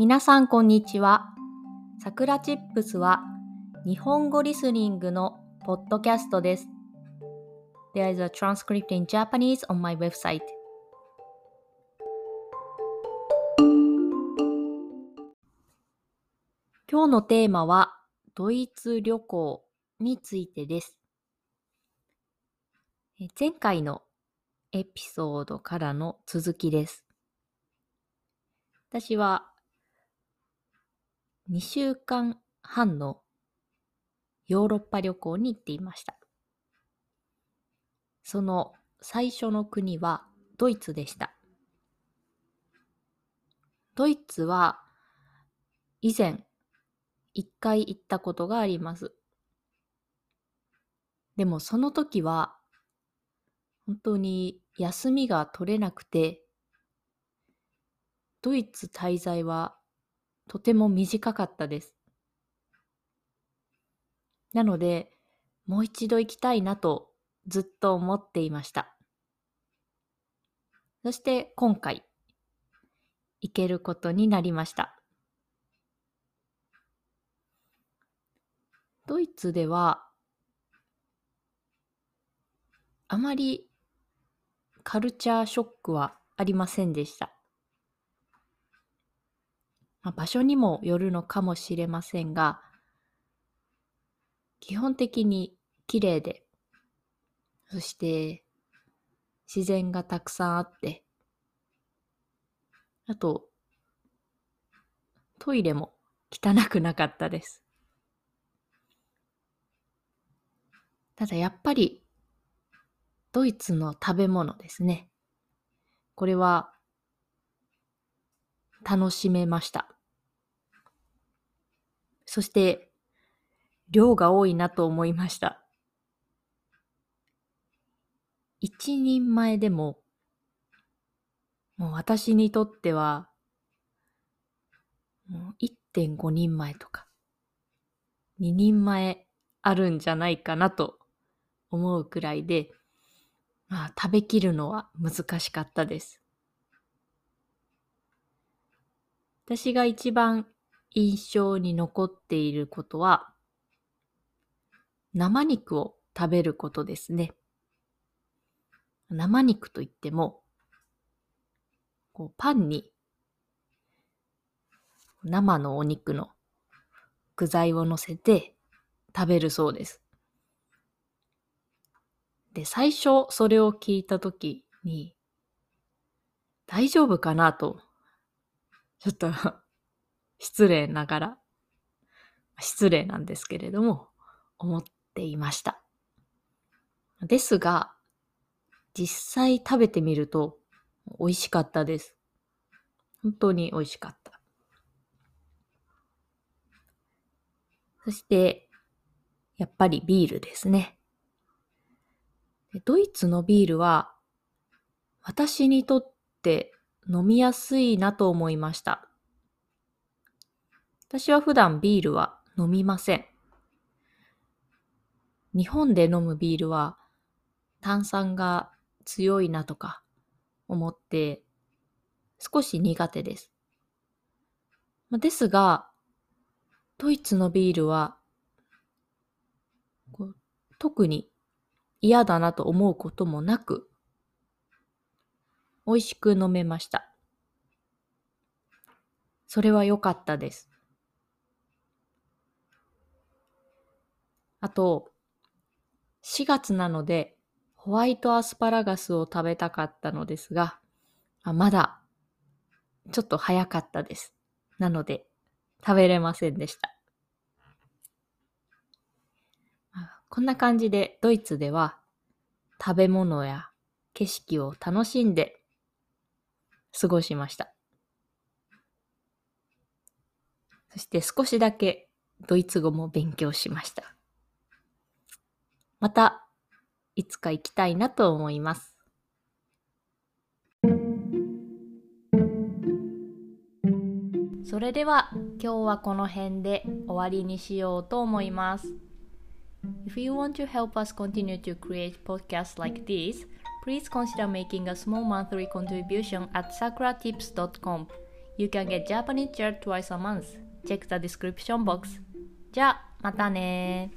皆さんこんにちは。さくらチップスは日本語リスニングのポッドキャストです。There is a transcript in Japanese on my website. 今日のテーマはドイツ旅行についてです。前回のエピソードからの続きです。私は2週間半のヨーロッパ旅行に行っていました。その最初の国はドイツでした。ドイツは以前一回行ったことがあります。でもその時は本当に休みが取れなくてドイツ滞在はとても短かったです。なので、もう一度行きたいなとずっと思っていました。そして今回、行けることになりました。ドイツでは、あまりカルチャーショックはありませんでした。まあ、場所にもよるのかもしれませんが、基本的に綺麗で、そして自然がたくさんあって、あと、トイレも汚くなかったです。ただやっぱり、ドイツの食べ物ですね。これは楽しめました。そして、量が多いなと思いました。一人前でも、もう私にとっては、もう1.5人前とか、2人前あるんじゃないかなと思うくらいで、まあ、食べきるのは難しかったです。私が一番印象に残っていることは、生肉を食べることですね。生肉といっても、こうパンに生のお肉の具材を乗せて食べるそうです。で、最初それを聞いたときに、大丈夫かなとちょっと 失礼ながら、失礼なんですけれども、思っていました。ですが、実際食べてみると美味しかったです。本当に美味しかった。そして、やっぱりビールですね。ドイツのビールは、私にとって飲みやすいなと思いました。私は普段ビールは飲みません。日本で飲むビールは炭酸が強いなとか思って少し苦手です。ですが、ドイツのビールは特に嫌だなと思うこともなく美味しく飲めました。それは良かったです。あと、4月なのでホワイトアスパラガスを食べたかったのですが、あまだちょっと早かったです。なので食べれませんでした。こんな感じでドイツでは食べ物や景色を楽しんで過ごしました。そして少しだけドイツ語も勉強しました。またいつか行きたいなと思います。それでは今日はこの辺で終わりにしようと思います。If you want to help us continue to create podcasts like this, please consider making a small monthly contribution at sakuratips.com. You can get Japanese chair twice a month. Check the description box. じゃあ、またね